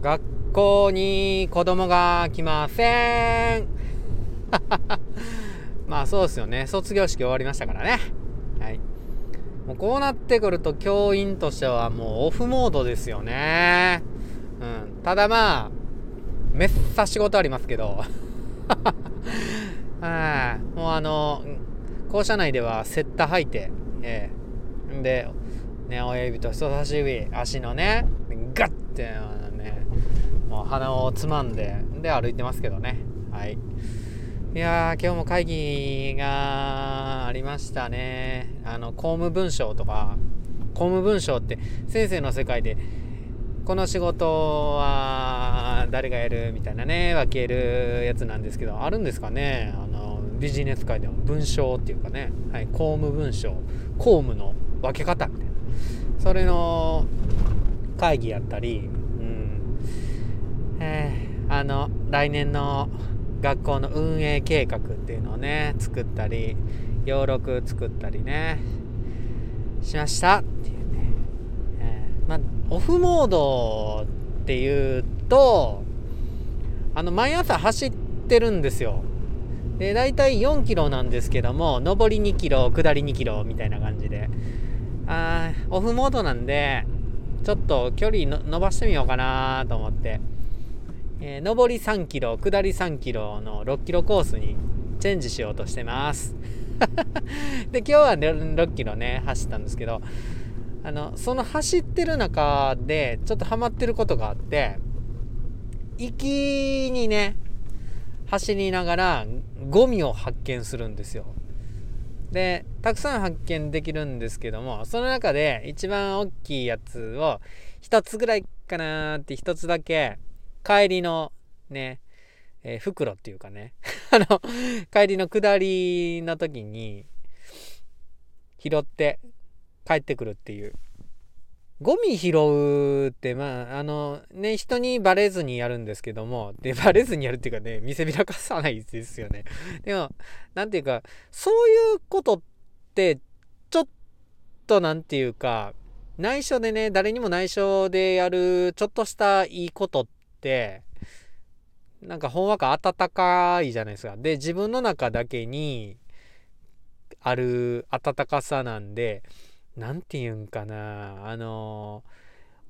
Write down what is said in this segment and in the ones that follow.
学校に子供が来ません。まあそうですよね。卒業式終わりましたからね。はい。もうこうなってくると教員としてはもうオフモードですよね。うん。ただまあめっさ仕事ありますけど。はい、もうあの校舎内ではセッター履いて、えー、で、ね、親指と人差し指足のねガッて鼻をつまんでで歩いてますけどね。はい。いや今日も会議がありましたね。あの公務文書とか公務文書って先生の世界でこの仕事は誰がやるみたいなね分けるやつなんですけどあるんですかね。あのビジネス界でも文章っていうかね、はい、公務文書公務の分け方みたいな。それの会議やったり、あの来年の学校の運営計画っていうのをね作ったり要録作ったりねしましたっていうね、えー、まあオフモードっていうとあの毎朝走ってるんですよ。で大体4キロなんですけども上り2キロ下り2キロみたいな感じで。あオフモードなんでちょっと距離の伸ばしてみようかなと思って、えー、上り3キロ下り3キロの6キロコースにチェンジしようとしてます。で今日は6キロね走ったんですけどあのその走ってる中でちょっとハマってることがあって行きにね走りながらゴミを発見するんですよ。でたくさん発見できるんですけどもその中で一番大きいやつを1つぐらいかなって1つだけ帰りのね、えー、袋っていうかね あの帰りの下りの時に拾って帰ってくるっていう。ゴミ拾うって、まあ、あの、ね、人にバレずにやるんですけども、で、バレずにやるっていうかね、見せびらかさないですよね。でも、なんていうか、そういうことって、ちょっとなんていうか、内緒でね、誰にも内緒でやる、ちょっとしたいいことって、なんかほんわか温かいじゃないですか。で、自分の中だけにある温かさなんで、何て言うんかな。あの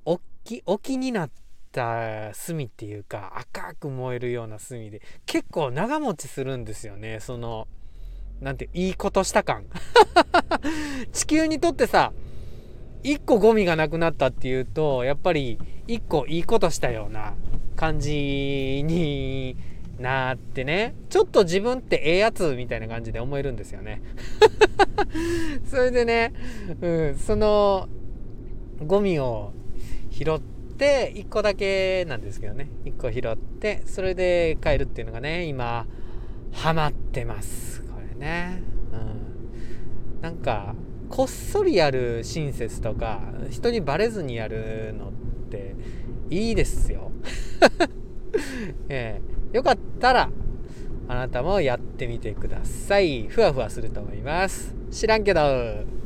おきおきになった炭っていうか赤く燃えるような炭で結構長持ちするんですよね。そのなんていいことした感。地球にとってさ一個ゴミがなくなったっていうとやっぱり一個いいことしたような感じになってね。ちょっと自分ってええやつみたいな感じで思えるんですよね。それでね、うん、そのゴミを拾って1個だけなんですけどね。1個拾ってそれで帰るっていうのがね今ハマってます。これね、うん、なんかこっそりやる親切とか人にバレずにやるのっていいですよ。えーよかったらあなたもやってみてください。ふわふわすると思います。知らんけど。